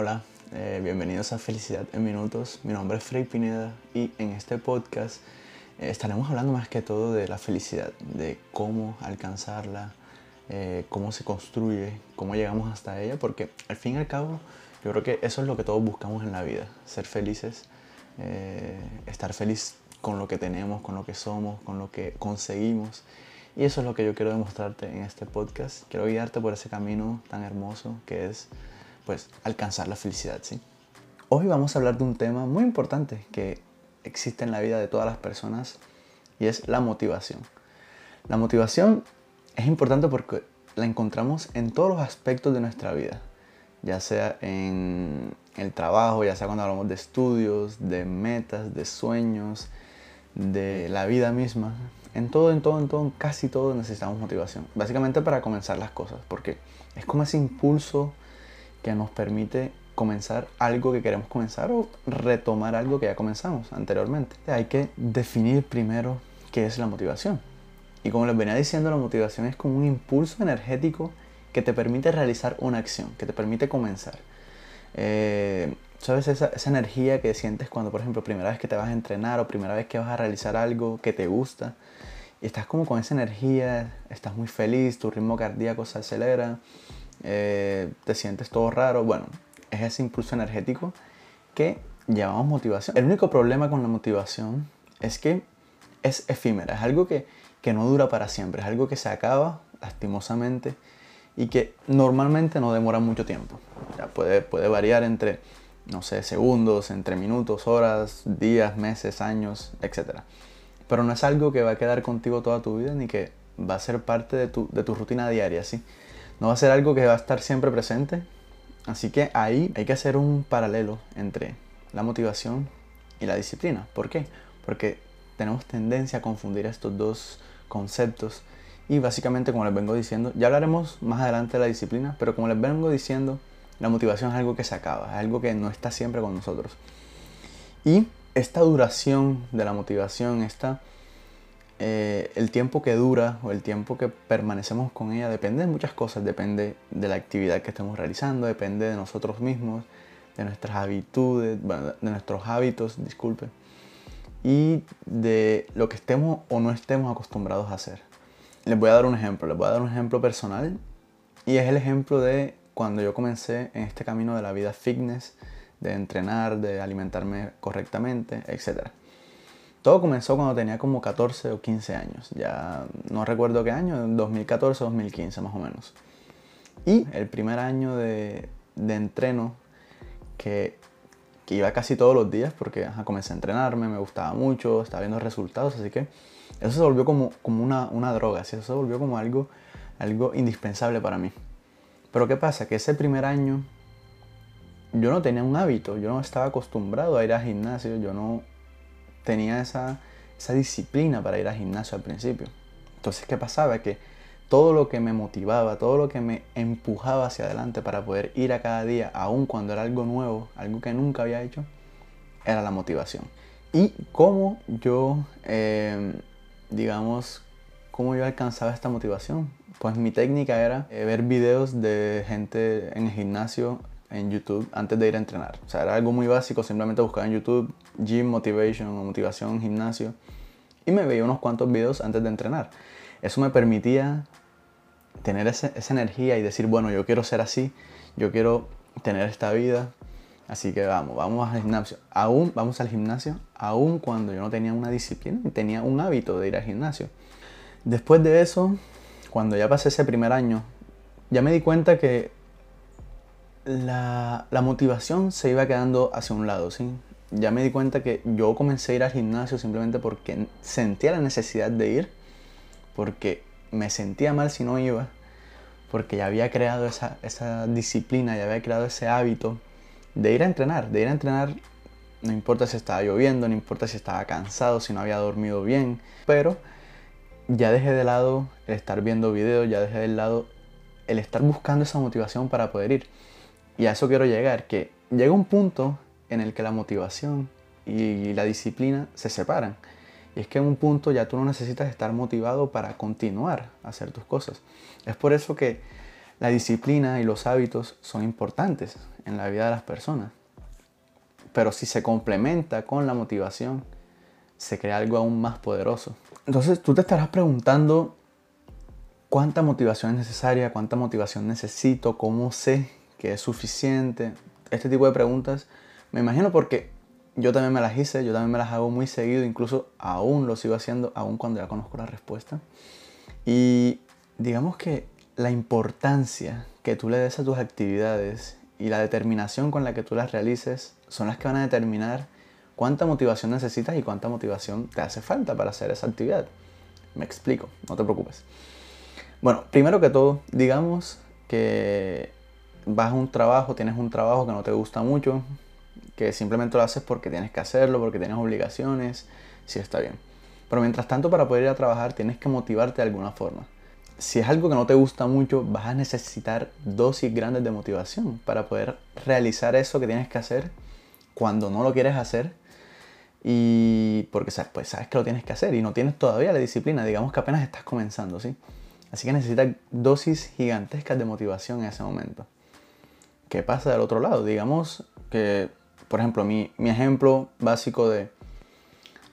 Hola, eh, bienvenidos a Felicidad en Minutos. Mi nombre es Frey Pineda y en este podcast eh, estaremos hablando más que todo de la felicidad, de cómo alcanzarla, eh, cómo se construye, cómo llegamos hasta ella, porque al fin y al cabo yo creo que eso es lo que todos buscamos en la vida, ser felices, estar feliz con lo que tenemos, con lo que somos, con lo que conseguimos. Y eso es lo que yo quiero demostrarte en este podcast. Quiero guiarte por ese camino tan hermoso que es pues alcanzar la felicidad, ¿sí? Hoy vamos a hablar de un tema muy importante que existe en la vida de todas las personas y es la motivación. La motivación es importante porque la encontramos en todos los aspectos de nuestra vida, ya sea en el trabajo, ya sea cuando hablamos de estudios, de metas, de sueños, de la vida misma. En todo, en todo, en todo, casi todo necesitamos motivación. Básicamente para comenzar las cosas, porque es como ese impulso que nos permite comenzar algo que queremos comenzar o retomar algo que ya comenzamos anteriormente. Hay que definir primero qué es la motivación. Y como les venía diciendo, la motivación es como un impulso energético que te permite realizar una acción, que te permite comenzar. Eh, ¿Sabes esa, esa, energía que sientes cuando, por ejemplo, primera vez que te vas a entrenar o primera vez que vas a realizar algo que te gusta? Y estás como con esa energía, estás muy feliz, tu ritmo cardíaco se acelera, eh, te sientes todo raro. Bueno, es ese impulso energético que llamamos motivación. El único problema con la motivación es que es efímera, es algo que, que no dura para siempre, es algo que se acaba lastimosamente y que normalmente no demora mucho tiempo. Puede, puede variar entre, no sé, segundos, entre minutos, horas, días, meses, años, etc. Pero no es algo que va a quedar contigo toda tu vida ni que va a ser parte de tu, de tu rutina diaria, ¿sí? No va a ser algo que va a estar siempre presente. Así que ahí hay que hacer un paralelo entre la motivación y la disciplina. ¿Por qué? Porque tenemos tendencia a confundir estos dos conceptos y básicamente como les vengo diciendo, ya hablaremos más adelante de la disciplina, pero como les vengo diciendo, la motivación es algo que se acaba, es algo que no está siempre con nosotros. Y esta duración de la motivación, esta eh, el tiempo que dura o el tiempo que permanecemos con ella depende de muchas cosas, depende de la actividad que estemos realizando, depende de nosotros mismos, de nuestras habitudes, de nuestros hábitos, disculpe, y de lo que estemos o no estemos acostumbrados a hacer. Les voy a dar un ejemplo, les voy a dar un ejemplo personal y es el ejemplo de cuando yo comencé en este camino de la vida fitness, de entrenar, de alimentarme correctamente, etcétera. Todo comenzó cuando tenía como 14 o 15 años. Ya no recuerdo qué año, 2014 o 2015 más o menos. Y el primer año de, de entreno que, que, iba casi todos los días porque comencé a entrenarme, me gustaba mucho, estaba viendo resultados, así que eso se volvió como, como una, una droga, eso se volvió como algo, algo indispensable para mí. Pero ¿qué pasa? Que ese primer año yo no tenía un hábito, yo no estaba acostumbrado a ir al gimnasio, yo no tenía esa, esa disciplina para ir al gimnasio al principio. Entonces, ¿qué pasaba? Que todo lo que me motivaba, todo lo que me empujaba hacia adelante para poder ir a cada día, aun cuando era algo nuevo, algo que nunca había hecho, era la motivación. Y cómo yo, em, digamos, cómo yo alcanzaba esta motivación. Pues mi técnica era eh, ver videos de gente en el gimnasio en YouTube antes de ir a entrenar. O sea, era algo muy básico, simplemente buscaba en YouTube Gym Motivation o Motivación Gimnasio y me veía unos cuantos videos antes de entrenar. Eso me permitía tener esa energía y decir, bueno, yo quiero ser así, yo quiero tener esta vida, así que vamos, vamos al gimnasio. Aún, vamos al gimnasio, aún cuando yo no tenía una disciplina y tenía un hábito de ir al gimnasio. Después de eso, cuando ya pasé ese primer año, ya me di cuenta que la, motivación se iba quedando hacia un lado, ¿sí? Ya me di cuenta que yo comencé a ir al gimnasio simplemente porque sentía la necesidad de ir, porque me sentía mal si no iba, porque ya había creado esa, esa disciplina, ya había creado ese hábito de ir a entrenar, de ir a entrenar, no importa si estaba lloviendo, no importa si estaba cansado, si no había dormido bien, pero ya dejé de lado el estar viendo videos, ya dejé de lado el estar buscando esa motivación para poder ir. Y a eso quiero llegar, que llega un punto en el que la motivación y la disciplina se separan. Y es que en un punto ya tú no necesitas estar motivado para continuar a hacer tus cosas. Es por eso que La disciplina y los hábitos son importantes en la vida de las personas. Pero si se complementa con la motivación, se crea algo aún más poderoso. Entonces tú te estarás preguntando cuánta motivación es necesaria, cuánta motivación necesito, cómo sé que es suficiente. Este tipo de preguntas me imagino porque yo también me las hice, yo también me las hago muy seguido, incluso aún lo sigo haciendo, aún cuando ya conozco la respuesta. Y digamos que la importancia que tú le des a tus actividades y la determinación con la que tú las realices son las que van a determinar cuánta motivación necesitas y cuánta motivación te hace falta para hacer esa actividad. Me explico, no te preocupes. Bueno, primero que todo, digamos que vas a un trabajo, tienes un trabajo que no te gusta mucho, que simplemente lo haces porque tienes que hacerlo, porque tienes obligaciones, sí está bien. Pero mientras tanto, para poder ir a trabajar, tienes que motivarte de alguna forma. Si es algo que no te gusta mucho, vas a necesitar dosis grandes de motivación para poder realizar eso que tienes que hacer cuando no lo quieres hacer. Y porque pues sabes que lo tienes que hacer y no tienes todavía la disciplina, digamos que apenas estás comenzando, ¿sí? Así que necesitas dosis gigantescas de motivación en ese momento. ¿Qué pasa del otro lado? Digamos que por ejemplo, mi, ejemplo básico de,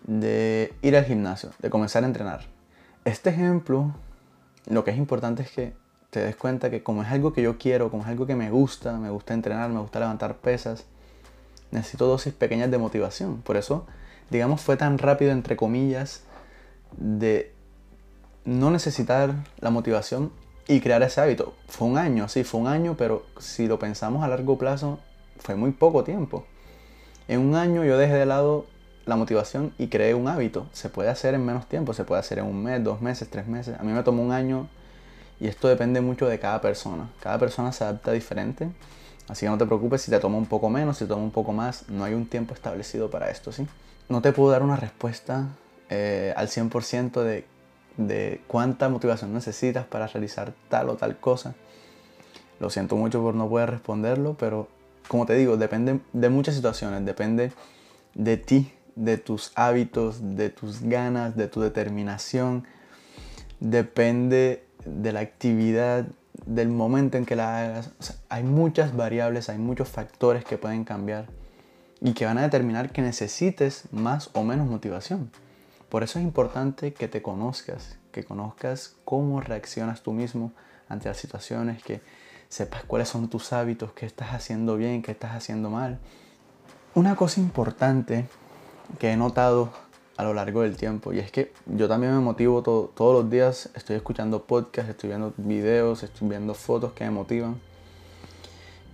de ir al gimnasio, de comenzar a entrenar. Este ejemplo, lo que es importante es que te des cuenta que como es algo que yo quiero, como es algo que me gusta, me gusta entrenar, me gusta levantar pesas, necesito dosis pequeñas de motivación. Por eso, digamos, fue tan rápido, entre comillas, de no necesitar la motivación y crear ese hábito. Fue un año, sí, fue un año, pero si lo pensamos a largo plazo, fue muy poco tiempo. En un año yo dejé de lado la motivación y creé un hábito. Se puede hacer en menos tiempo, se puede hacer en un mes, dos meses, tres meses. A mí me tomó un año y esto depende mucho de cada persona. Cada persona se adapta diferente. Así que no te preocupes si te toma un poco menos, si te toma un poco más. No hay un tiempo establecido para esto, ¿sí? No te puedo dar una respuesta eh, al 100% de, de cuánta motivación necesitas para realizar tal o tal cosa. Lo siento mucho por no poder responderlo, pero como te digo, depende de muchas situaciones, depende de ti, de tus hábitos, de tus ganas, de tu determinación, depende de la actividad, del momento en que la hagas. hay muchas variables, hay muchos factores que pueden cambiar y que van a determinar que necesites más o menos motivación. Por eso es importante que te conozcas, que conozcas cómo reaccionas tú mismo ante las situaciones, que sepas cuáles son tus hábitos, qué estás haciendo bien, qué estás haciendo mal. Una cosa importante que he notado a lo largo del tiempo y es que yo también me motivo todos los días, estoy escuchando podcasts, estoy viendo videos, estoy viendo fotos que me motivan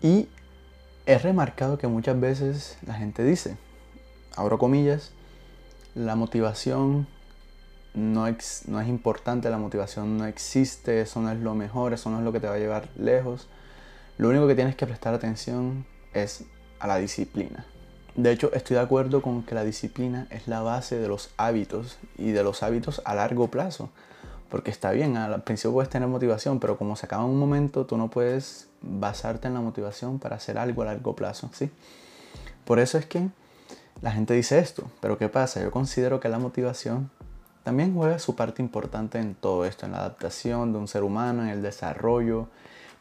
y he remarcado que muchas veces la gente dice, abro comillas, la motivación no, no es importante, la motivación no existe, eso no es lo mejor, eso no es lo que te va a llevar lejos. Lo único que tienes que prestar atención es a la disciplina. De hecho, estoy de acuerdo con que la disciplina es la base de los hábitos y de los hábitos a largo plazo. Porque está bien, al principio puedes tener motivación, pero como se acaba un momento, tú no puedes basarte en la motivación para hacer algo a largo plazo, ¿sí? Por eso es que la gente dice esto, pero ¿qué pasa? Yo considero que la motivación también juega su parte importante en todo esto, en la adaptación de un ser humano, en el desarrollo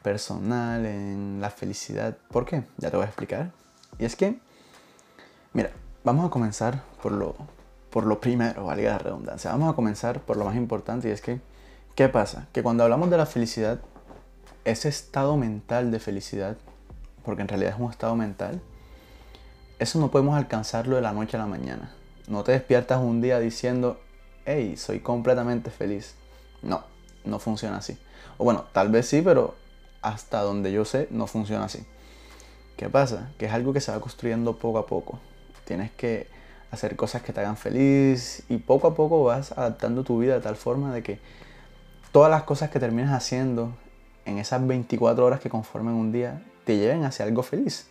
personal, en la felicidad. ¿Por qué? Ya te voy a explicar. Y es que, mira, vamos a comenzar por lo, por lo primero, valga la redundancia. Vamos a comenzar por lo más importante y es que, ¿qué pasa? Que cuando hablamos de la felicidad, ese estado mental de felicidad, porque en realidad es un estado mental, eso no podemos alcanzarlo de la noche a la mañana. No te despiertas un día diciendo, hey, soy completamente feliz. No, no funciona así. O bueno, tal vez sí, pero hasta donde yo sé, no funciona así. ¿Qué pasa? Que es algo que se va construyendo poco a poco. Tienes que hacer cosas que te hagan feliz y poco a poco vas adaptando tu vida de tal forma de que todas las cosas que terminas haciendo en esas 24 horas que conforman un día te lleven hacia algo feliz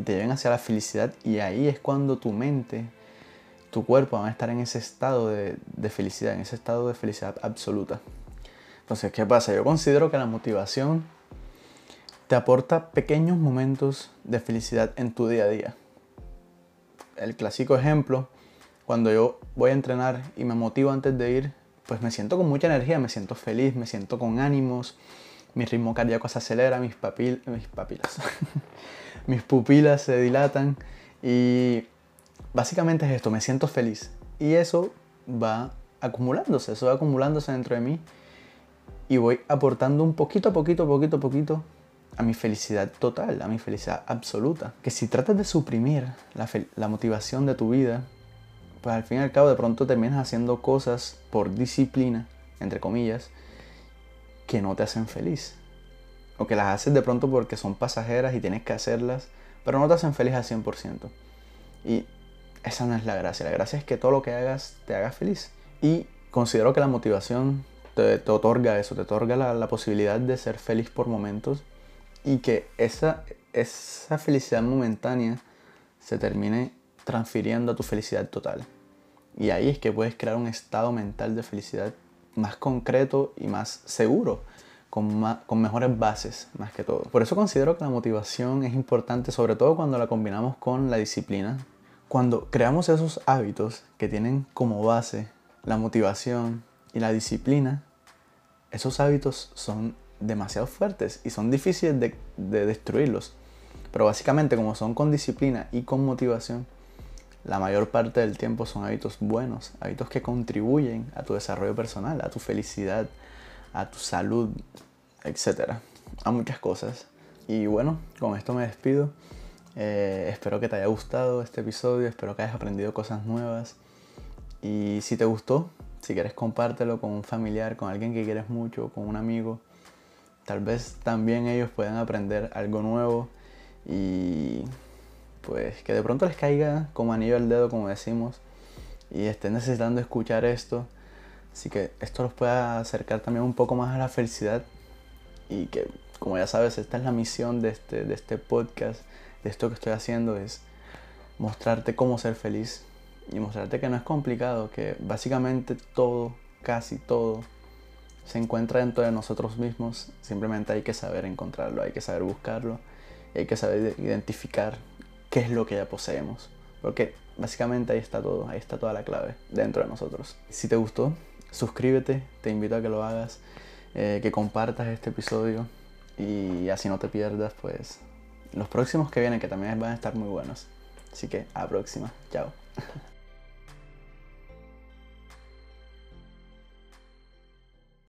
y te lleven hacia la felicidad y ahí es cuando tu mente tu cuerpo va a estar en ese estado de, felicidad, en ese estado de felicidad absoluta. Entonces, ¿qué pasa? Yo considero que la motivación te aporta pequeños momentos de felicidad en tu día a día. El clásico ejemplo, cuando yo voy a entrenar y me motivo antes de ir, pues me siento con mucha energía, me siento feliz, me siento con ánimos, mi ritmo cardíaco se acelera, mis, mis papilas, mis pupilas se dilatan y básicamente es esto, me siento feliz. Y eso va acumulándose, eso va acumulándose dentro de mí y voy aportando un poquito a poquito, poquito a poquito a mi felicidad total, a mi felicidad absoluta. Que si tratas de suprimir la, la motivación de tu vida, pues al fin y al cabo de pronto terminas haciendo cosas por disciplina, entre comillas, que no te hacen feliz. O que las haces de pronto porque son pasajeras y tienes que hacerlas, pero no te hacen feliz al 100%. Y esa no es la gracia. La gracia es que todo lo que hagas te haga feliz. Y considero que la motivación te, otorga eso, te otorga la, la, posibilidad de ser feliz por momentos y que esa, esa felicidad momentánea se termine transfiriendo a tu felicidad total. Y ahí es que puedes crear un estado mental de felicidad más concreto y más seguro, con, mejores bases más que todo. Por eso considero que la motivación es importante, sobre todo cuando la combinamos con la disciplina. Cuando creamos esos hábitos que tienen como base la motivación y la disciplina, esos hábitos son demasiado fuertes y son difíciles de, de destruirlos. Pero básicamente como son con disciplina y con motivación, la mayor parte del tiempo son hábitos buenos, hábitos que contribuyen a tu desarrollo personal, a tu felicidad, a tu salud, etc. A muchas cosas. Y bueno, con esto me despido. Eh, espero que te haya gustado este episodio, espero que hayas aprendido cosas nuevas. Y si te gustó, si quieres compártelo con un familiar, con alguien que quieres mucho, con un amigo. Tal vez también ellos puedan aprender algo nuevo y pues que de pronto les caiga como anillo al dedo, como decimos, y estén necesitando escuchar esto. Así que esto los pueda acercar también un poco más a la felicidad y que, como ya sabes, esta es la misión de este, de este podcast, de esto que estoy haciendo, es mostrarte cómo ser feliz y mostrarte que no es complicado, que básicamente todo, casi todo, se encuentra dentro de nosotros mismos, simplemente hay que saber encontrarlo, hay que saber buscarlo, hay que saber identificar qué es lo que ya poseemos. Porque básicamente ahí está todo, ahí está toda la clave dentro de nosotros. Si te gustó, suscríbete, te invito a que lo hagas, eh, que compartas este episodio y así no te pierdas pues los próximos que vienen que también van a estar muy buenos. Así que a la próxima, chao.